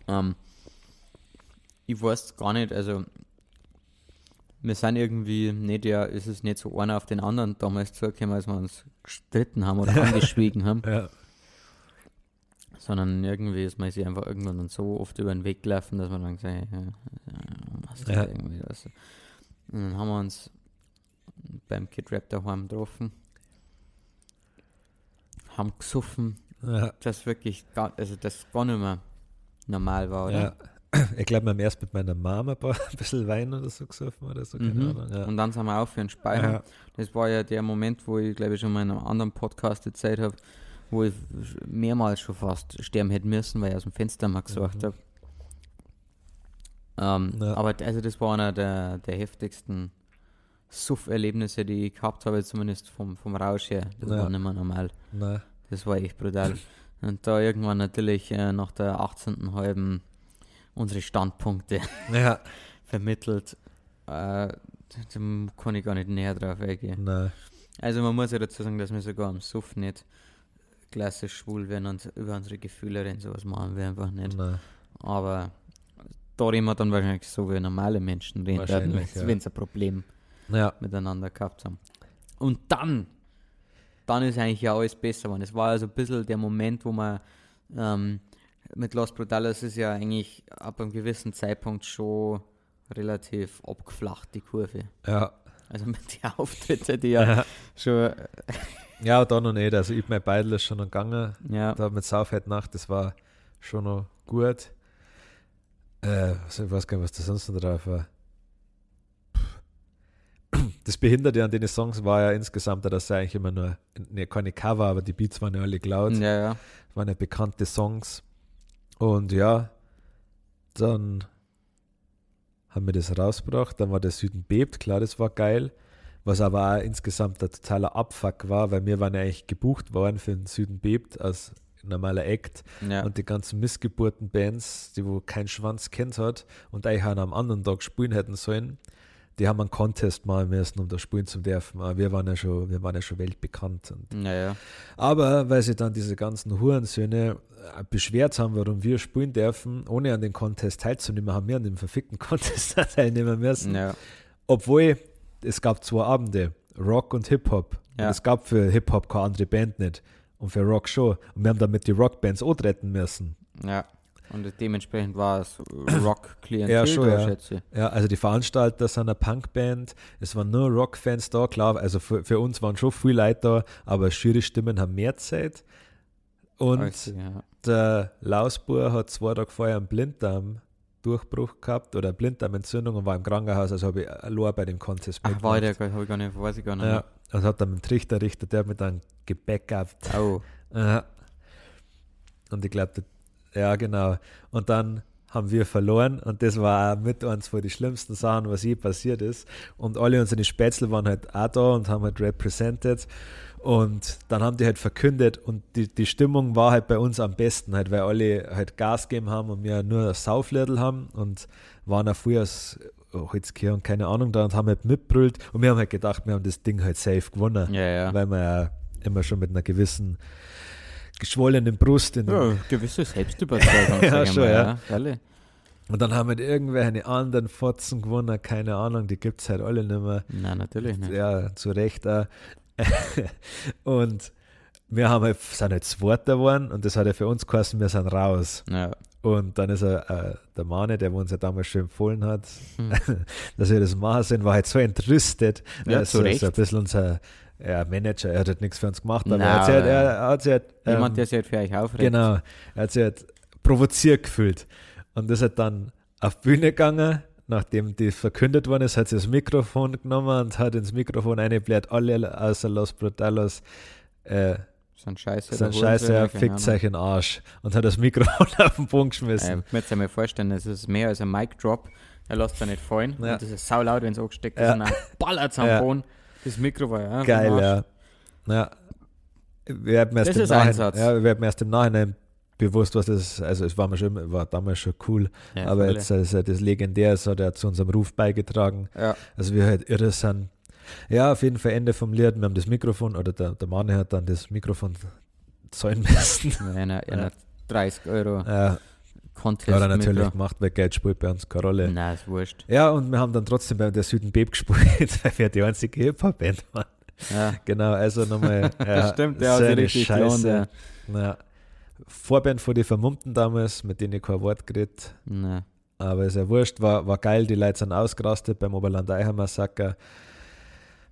Ähm, ich weiß gar nicht, also wir sind irgendwie nicht ja, ist es nicht so einer auf den anderen damals zugekommen, als wir uns gestritten haben oder angeschwiegen haben, Ja. sondern irgendwie ist man sich einfach irgendwann dann so oft über den Weg gelaufen, dass man dann gesagt hat, ja, ja, was irgendwie das. Und dann haben wir uns beim Kid Rap daheim getroffen, haben gesoffen, Ja. das wirklich, gar, also das gar nicht mehr normal war, oder? ja. Ich glaube, wir haben erst mit meiner Mama ein, paar, ein bisschen Wein oder so gesoffen oder so, keine Mhm. Ahnung. Ja. Und dann sind wir auf für einen Speicher. Ja. Das war ja der Moment, wo ich, glaube ich, schon mal in einem anderen Podcast erzählt habe, wo ich mehrmals schon fast sterben hätte müssen, weil ich aus dem Fenster mal gesagt Mhm. habe. Ähm, Ja. Aber also das war einer der, der heftigsten Suff-Erlebnisse, die ich gehabt habe, zumindest vom, vom Rausch her. Das war nicht mehr normal. Das war echt brutal. Und da irgendwann natürlich äh, nach der 18. halben unsere Standpunkte Ja. vermittelt. Äh, da kann ich gar nicht näher drauf eingehen. Nein. Also man muss ja dazu sagen, dass wir sogar am Suff nicht klassisch schwul werden und über unsere Gefühle reden, sowas machen wir einfach nicht. Nein. Aber da reden wir dann wahrscheinlich so wie normale Menschen reden werden, wenn sie ein Problem Ja. miteinander gehabt haben. Und dann, dann ist eigentlich ja alles besser geworden. Es war also ein bisschen der Moment, wo man ähm, mit Los Brutales ist ja eigentlich ab einem gewissen Zeitpunkt schon relativ abgeflacht, die Kurve. Ja. Also mit den Auftritten, die ja Ja. schon, Ja, da noch nicht. Also ich mein Beidel ist schon noch gegangen. ja, Da mit Saufheit Nacht, das war schon noch gut. Äh, also ich weiß gar nicht, was da sonst noch drauf war. Das Behinderte an den Songs war ja insgesamt, dass sie eigentlich immer nur, ne, keine Cover, aber die Beats waren ja alle laut. ja, ja. waren ja bekannte Songs. Und ja, dann haben wir das rausgebracht. Dann war der Süden bebt, klar, das war geil. Was aber auch insgesamt ein totaler Abfuck war, weil wir waren ja eigentlich gebucht worden für den Süden bebt als normaler Act. ja. Und die ganzen missgeburten Bands, die wo kein Schwanz kennt hat und eigentlich auch am anderen Tag spielen hätten sollen, die haben einen Contest machen müssen, um da spielen zu dürfen. Aber wir waren ja schon, wir waren ja schon weltbekannt. Und ja, ja. aber weil sie dann diese ganzen Hurensöhne äh, beschwert haben, warum wir spielen dürfen, ohne an den Contest teilzunehmen, haben wir an dem verfickten Contest teilnehmen müssen. ja. Obwohl es gab zwei Abende, Rock und Hip-Hop. Und Ja. es gab für Hip-Hop keine andere Band nicht. Und für Rock schon. Und wir haben damit die Rockbands auch retten müssen. ja. Und dementsprechend war es Rock-Klientel, Ja, schon, ja. schätze ich. Ja, also die Veranstalter sind eine Punkband. Es waren nur Rockfans da, klar. Also für, für uns waren schon viele Leute da, aber schwierige Stimmen haben mehr Zeit. Und Also, ja. der Lausbur hat zwei Tage vorher einen Blinddarm-Durchbruch gehabt oder Blinddarmentzündung und war im Krankenhaus, also habe ich allein bei dem Contest Ach, war der, mitgemacht. habe ich gar nicht, weiß ich gar nicht. Ja, und hat dann mit dem Trichter Richter, der hat Gebäck gehabt. mehr. Oh, Ja. Und ich glaube, ja, genau. Und dann haben wir verloren und das war mit eins von den schlimmsten Sachen, was je passiert ist. Und alle unsere Spätzle waren halt auch da und haben halt represented. Und dann haben die halt verkündet und die, die Stimmung war halt bei uns am besten, halt, weil alle halt Gas gegeben haben und wir nur ein Saufliedl haben und waren auch früher als Holzkirche und keine Ahnung da und haben halt mitbrüllt und wir haben halt gedacht, wir haben das Ding halt safe gewonnen, ja, ja. weil wir ja immer schon mit einer gewissen geschwollenen Brust in Ja, gewisse Selbstüberzeugung. Ja, schon, mal, ja. Ehrlich. Und dann haben wir irgendwelche anderen Fotzen gewonnen, keine Ahnung, die gibt es halt alle nicht mehr. Nein, natürlich nicht. Ja, zu Recht auch. und wir haben halt, sind halt Zweiter geworden und das hat ja für uns geheißen, wir sind raus. Ja. Und dann ist er, äh, der Mane, der uns ja damals schon empfohlen hat, Hm. dass wir das machen sind, war halt so entrüstet. Ja, Er ist zu so- Recht. so ein bisschen unser ja, Manager, er hat halt nichts für uns gemacht, aber Nein, er hat sich halt, er hat sich halt, Jemand, ähm, der sich halt für euch aufregt. Genau, er hat sich halt provoziert gefühlt. Und das hat dann auf Bühne gegangen, nachdem die verkündet worden ist, hat sie das Mikrofon genommen und hat ins Mikrofon eingebläht, alle außer Los Brutalos äh, Sind scheiße. sind scheiße, er fickt euch in den Arsch und hat das Mikrofon auf den Boden geschmissen. Ich muss mir vorstellen, es ist mehr als ein Mic-Drop. Er lässt es nicht fallen. Ja. Und das ist saulaut, wenn es angesteckt ist. Ja. Und dann ballert es am Ja. Boden. Das Mikro war ja. Geil, ja. ja. Wir haben erst im ist Nachhinein, ja, wir haben erst im Nachhinein bewusst, was das ist. Also es war mir schon, war damals schon cool, Ja, aber voll. jetzt ist ja das legendär, es hat er zu unserem Ruf beigetragen. Ja. Also wir halt irre sind. Ja, auf jeden Fall Ende vom Lied. Wir haben das Mikrofon, oder der, der Mann hat dann das Mikrofon zahlen müssen. Mit einer, einer Ja. 30 Euro Ja, Contest. Er mit natürlich der- gemacht, weil Geld spielt bei uns keine Rolle. Nein, ist wurscht. Ja, und wir haben dann trotzdem bei der Süden Beb gespielt, weil wir die einzige Hip-Hop-Band waren. Ja. Genau, also nochmal. Ja, Stimmt, hat so eine richtig Scheiße. gelohnt, Ja. Vorband von den Vermummten damals, mit denen ich kein Wort geredet Nein. aber ist ja wurscht, war, war geil, die Leute sind ausgerastet beim Oberland-Eicher-Massaker.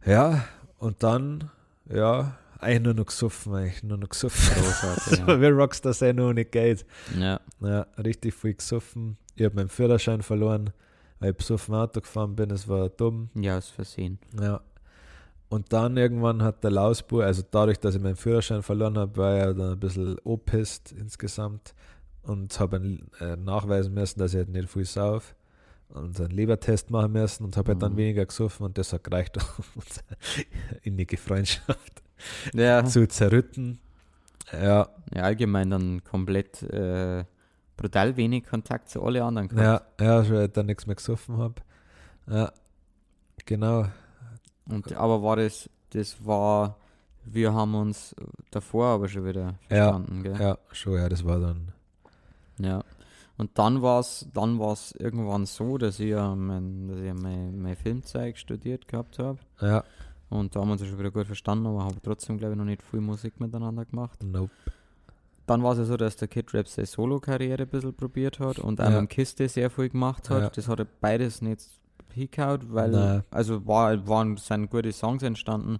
Ja, und dann, ja, eigentlich nur noch gesoffen, eigentlich nur noch gesoffen. Großartig. so wie Rockstar sein noch nicht geht. ja. Ja, richtig viel gesoffen. Ich habe meinen Führerschein verloren, weil ich besoffen Auto gefahren bin, es war dumm. ja, aus Versehen. Ja. Und dann irgendwann hat der Lausbur, also dadurch, dass ich meinen Führerschein verloren habe, war ich dann ein bisschen opisst insgesamt und habe äh, nachweisen müssen, dass ich halt nicht viel sauf und einen Lebertest machen müssen und habe halt dann Mhm. weniger gesoffen und das hat gereicht, unsere innige Freundschaft Ja. zu zerrütten. Ja, ja, allgemein dann komplett äh, brutal wenig Kontakt zu alle anderen gehabt. ja, ja, schon halt dann nichts mehr gesoffen habe. Ja, genau. Und, aber war das, das war, wir haben uns davor aber schon wieder Ja, verstanden, gell? Ja, schon, ja, das war dann. Ja. Und dann war es dann war's irgendwann so, dass ich, ja mein, dass ich ja mein, mein Filmzeug studiert gehabt habe. Ja, Und da haben wir uns ja schon wieder gut verstanden, aber haben trotzdem, glaube ich, noch nicht viel Musik miteinander gemacht. nope. Dann war es ja so, dass der Kid Rap seine Solo-Karriere ein bisschen probiert hat und auch Ja. mit Kiste sehr viel gemacht hat. Ja. Das hat er beides nicht hingehauen, weil, Nein. also war, waren, sind gute Songs entstanden,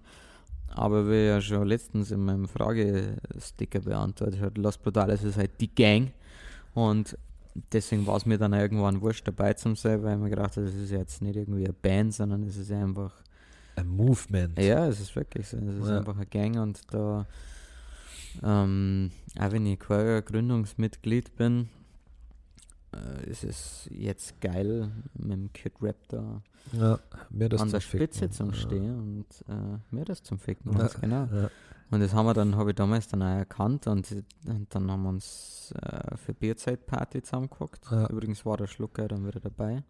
aber wie ja schon letztens in meinem Fragesticker beantwortet hat, Los Brutales ist halt die Gang und deswegen war es mir dann irgendwann wurscht dabei zu sein, weil ich mir gedacht habe, das ist jetzt nicht irgendwie eine Band, sondern es ist einfach Ein Movement. ja, es ist wirklich so. Es ist Ja. einfach eine Gang und da, ähm, auch wenn ich kein Gründungsmitglied bin, äh, ist es jetzt geil, mit dem Kid Rap da Ja, mir das an der Ficken. Spitze zum Ja. Stehen und äh, mir das zum Ficken, Ja, genau. Ja. Und das haben wir dann, habe ich damals dann auch erkannt und, und dann haben wir uns äh, für Bierzeitparty zusammengeguckt. Ja. Übrigens war der Schlucker dann wieder dabei.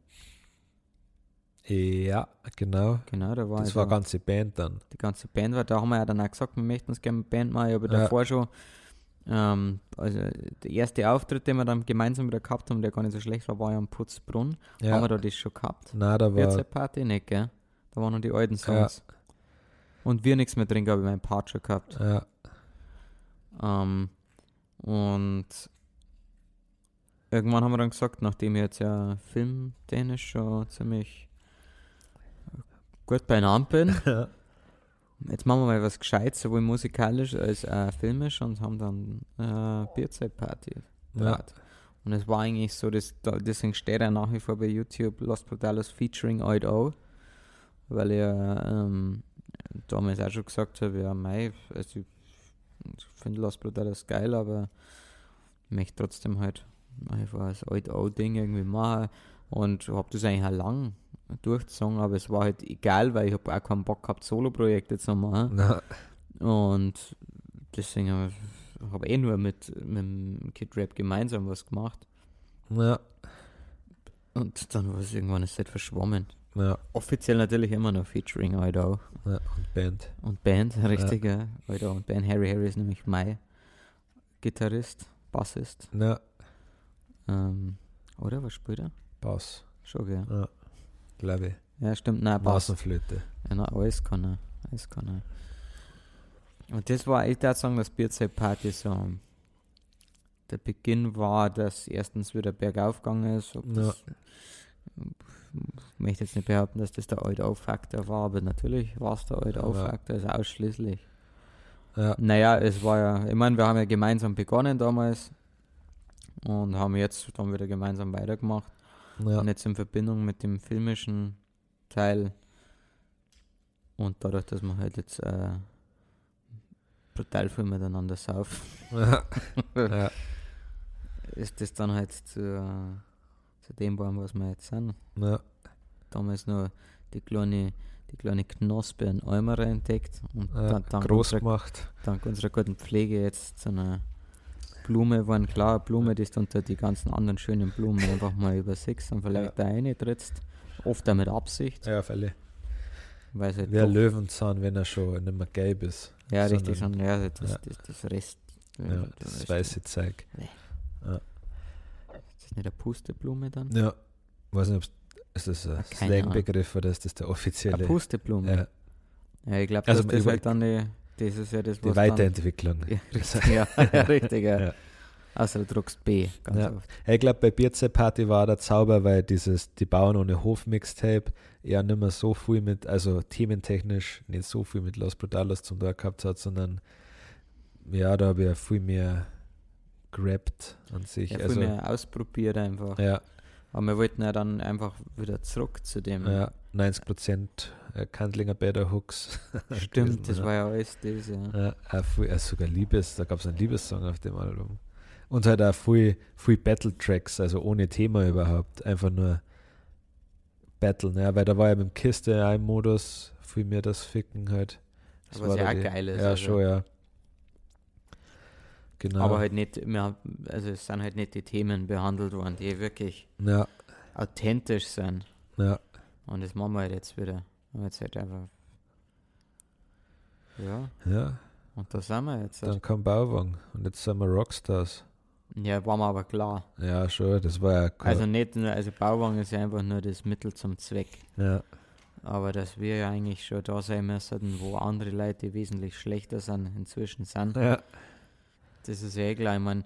Ja, genau. Genau, da war Das war eine ganze Band dann. die ganze Band war. Da haben wir ja dann auch gesagt, wir möchten uns gerne eine Band machen. Ich habe Ja. davor schon, ähm, also der erste Auftritt, den wir dann gemeinsam wieder gehabt haben, der gar nicht so schlecht war, war ja am Putzbrunn. Haben Ja, wir da das schon gehabt? na, da war, Party nicht, gell? Da waren noch die alten Songs. Und wir nichts mehr drin, habe ich meinen Part schon gehabt. ja, Ähm, und irgendwann haben wir dann gesagt, nachdem ich jetzt ja filmtechnisch schon ziemlich gut beieinander bin, Jetzt machen wir mal was Gescheites, sowohl musikalisch als auch filmisch und haben dann äh, Bierzeitparty ja. Und es war eigentlich so, dass, da- deswegen steht er nach wie vor bei YouTube Los Brutales featuring Oid O, weil er ähm, damals auch schon gesagt habe, ja, mei, also ich, finde Los Brutales geil, aber ich möchte trotzdem halt einfach das Oid O-Ding irgendwie machen. Und habe das eigentlich auch lang durchgezogen, aber es war halt egal, weil ich habe auch keinen Bock gehabt, Solo-Projekte zu machen. na, Und deswegen habe ich hab eh nur mit, mit dem Kid Rap gemeinsam was gemacht. ja, Und dann war es irgendwann ist halt verschwommen. ja, Offiziell natürlich immer noch featuring Idaho ja, und Band. und Band, richtig, ja. Idaho und Band. Harry Harry ist nämlich mein Gitarrist, Bassist. Ja, Ähm, oder was spielt er? Bass, Schon, gell? ja, glaube ich. Ja, stimmt, nein, Bass. Bass und Flöte. Ja, na, alles kann er. Alles kann er. Und das war, ich würde sagen, dass Bierzeit-Party so der Beginn war, dass erstens wieder bergauf gegangen ist. Ob Ja. das, ich möchte jetzt nicht behaupten, dass das der alte Faktor war, aber natürlich war es der alte Aber- Faktor, also ausschließlich. Ja, Naja, es war ja, ich meine, wir haben ja gemeinsam begonnen damals und haben jetzt dann wieder gemeinsam weitergemacht. Ja, Und jetzt in Verbindung mit dem filmischen Teil und dadurch, dass wir halt jetzt äh, brutal viel miteinander saufen, ja, ja, ist das dann halt zu, zu dem geworden, was wir jetzt sind. ja, Damals nur die kleine, die kleine Knospe in Eimer entdeckt und ja, dann, dank, groß unserer, gemacht. dank unserer guten Pflege jetzt zu einer Blume waren klar, eine Blume, die du unter die ganzen anderen schönen Blumen einfach mal übersickst und vielleicht da reintrittst. Oft auch mit Absicht. Ja, Fälle. Weil sie Wie ein doch- Löwenzahn, wenn er schon nicht mehr gelb ist. ja, richtig, sondern- sondern ja, das, ja. das, das Rest. Ja, das weiße Zeug. Das Ist nicht eine Pusteblume dann? Ja. Weiß nicht, ob ist das ein Keine Slangbegriff oder ist das der Eine offizielle? Pusteblume. Ja, Ja, ich glaube, Also, das ist halt dann die, das ist ja das, die was Weiterentwicklung. Dann, ja, richtig, ja, richtig, ja. Ja. Außer du druckst B, ganz Ja. Ich glaube, bei Bierzeit Party war der Zauber, weil dieses Die Bauern ohne Hof Mixtape ja nicht mehr so viel mit, also thementechnisch nicht so viel mit Los Brutalos zum Tag gehabt hat, sondern ja, da habe ich ja viel mehr gerappt an sich. Ja, viel also, mehr ausprobiert einfach. ja, Aber wir wollten ja dann einfach wieder zurück zu dem. ja, 90% äh, Kandlinger Better Hooks. Stimmt, gewesen, das ja. war ja alles das, ja. Ja, viel, äh, sogar Liebes, da gab es einen Liebessong auf dem Album. Und halt auch viel, viel Battle-Tracks, also ohne Thema überhaupt. Einfach nur Battle, ne? weil da war ja mit dem Kiste ein Modus, viel mehr das Ficken halt. Das Was ja da auch die- geil ist, Ja, also. schon, ja. Genau. Aber halt nicht, haben- also es sind halt nicht die Themen behandelt worden, die wirklich ja, authentisch sind. ja, Und das machen wir halt jetzt wieder. Und jetzt halt einfach. Ja, ja. und da sind wir jetzt. Dann kam Bauwagen und jetzt sind wir Rockstars. Ja, war mir aber klar. Ja, schon, das war ja kein, Also nicht nur, also Bauwagen ist ja einfach nur das Mittel zum Zweck. ja, Aber dass wir ja eigentlich schon da sein müssen, wo andere Leute, wesentlich schlechter sind, inzwischen sind. ja, Das ist ja eh klar. Ich meine,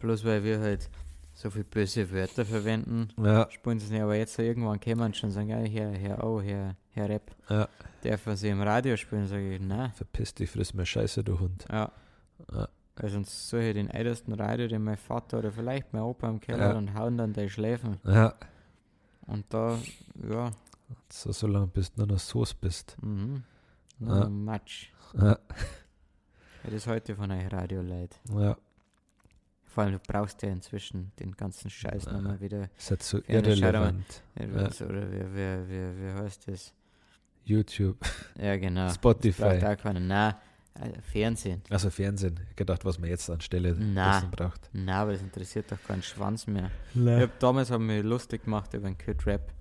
bloß weil wir halt so viel böse Wörter verwenden, ja, spielen sie nicht. Aber jetzt irgendwann kommen und schon sagen, ja, Herr, Herr, oh, Herr, Herr Rap, ja. dürfen sie im Radio spielen? Sage ich, nein. Verpiss dich, friss mir Scheiße, du Hund. Ja. Ja. Weil sonst soll ich den ältesten Radio, den mein Vater oder vielleicht mein Opa im Keller Ja. und hauen dann die Schläfen. Ja, Und da, ja, so, so lange bis du nur noch Soße bist. mhm. Ja. Ja. Matsch. Ja, das ist heute von euch Radio leid. ja. Vor allem, du brauchst ja inzwischen den ganzen Scheiß Ja. nochmal wieder. Ist halt so Ja, das schaut irrelevant. Ja, Oder wie, wie, wie, wie heißt das? YouTube, Ja, genau. Spotify. Braucht auch keiner. Nein, äh, Fernsehen. Also Fernsehen. Ich gedacht, was man jetzt anstelle Na. dessen braucht. Nein, aber das interessiert doch keinen Schwanz mehr. Ich Ja. hab, damals haben wir lustig gemacht über den Kid Rap.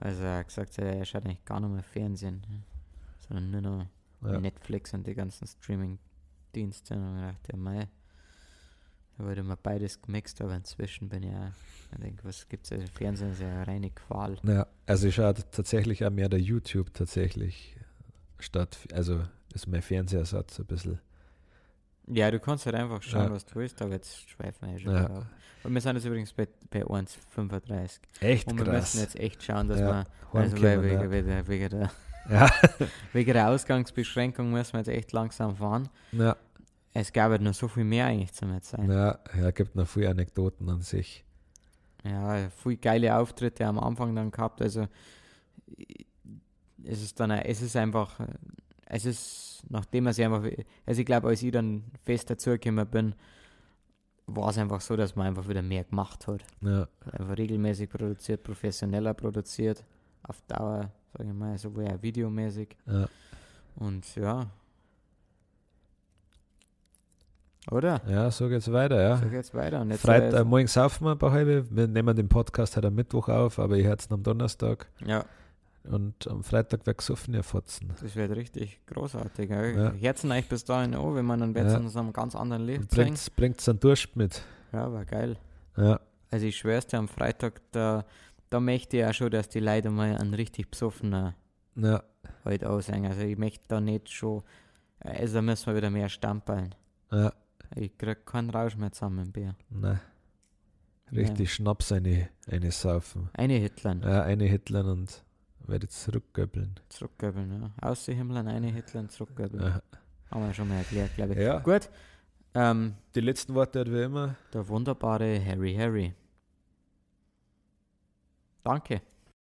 Also er hat gesagt, er schaut eigentlich gar nicht mehr Fernsehen, sondern nur noch Ja. Netflix und die ganzen Streaming-Dienste. Und ich dachte, ja, mei, da wurde immer beides gemixt, aber inzwischen bin ich auch, ich denke, was gibt's also Fernsehen ist ja eine reine Qual. Ja, also ich schaue tatsächlich auch mehr der YouTube tatsächlich statt, also ist mein Fernsehersatz ein bisschen. Ja, du kannst halt einfach schauen, Ja. was du willst, aber jetzt schweifen wir ja schon Ja. Und wir sind jetzt übrigens bei, bei 1,35. Echt Und wir krass. müssen jetzt echt schauen, dass Ja, wir, also weil wegen, wegen, wegen, der, ja. wegen der Ausgangsbeschränkung müssen wir jetzt echt langsam fahren. ja, Es gab halt noch so viel mehr eigentlich zum sein. ja, ja, gibt noch viele Anekdoten an sich. Ja, viel geile Auftritte am Anfang dann gehabt. Also es ist dann, es ist einfach, es ist, nachdem er sich einfach, also ich glaube, als ich dann fest dazugekommen bin, war es einfach so, dass man einfach wieder mehr gemacht hat. Ja, Einfach regelmäßig produziert, professioneller produziert, auf Dauer, sage ich mal, sowohl auch videomäßig. ja, Und ja. Oder? ja, so geht's weiter, ja. So geht's weiter. Und jetzt Freitag, äh, morgen saufen wir ein paar halbe. Wir nehmen den Podcast heute am Mittwoch auf, aber ich höre es am Donnerstag. ja, Und am Freitag wird gesoffen, ihr Fotzen. das wird richtig großartig. Ja. Ja. Herzen euch bis dahin an, wenn man dann wird Ja. in so einem ganz anderen Licht bringt's, bringt's einen Durst mit. Ja, war geil. Ja, Also ich schwör's dir, am Freitag, da, da möchte ich auch schon, dass die Leute mal einen richtig besoffenen ja, halt aussehen. Also ich möchte da nicht schon, also da müssen wir wieder mehr stampeln. ja, Ich krieg keinen Rausch mehr zusammen im Bier. ne. Richtig Schnaps eine, eine saufen. Eine Hitlern. Ja, eine Hitlern und werde zurückgöbeln. Zurückgöbeln, ja. Außerhimmlern, eine Hitlern, zurückgöbeln. Ja. Haben wir schon mal erklärt, glaube ich. Ja. Gut. Ähm, Die letzten Worte hat wie immer. der wunderbare Harry Harry. Danke.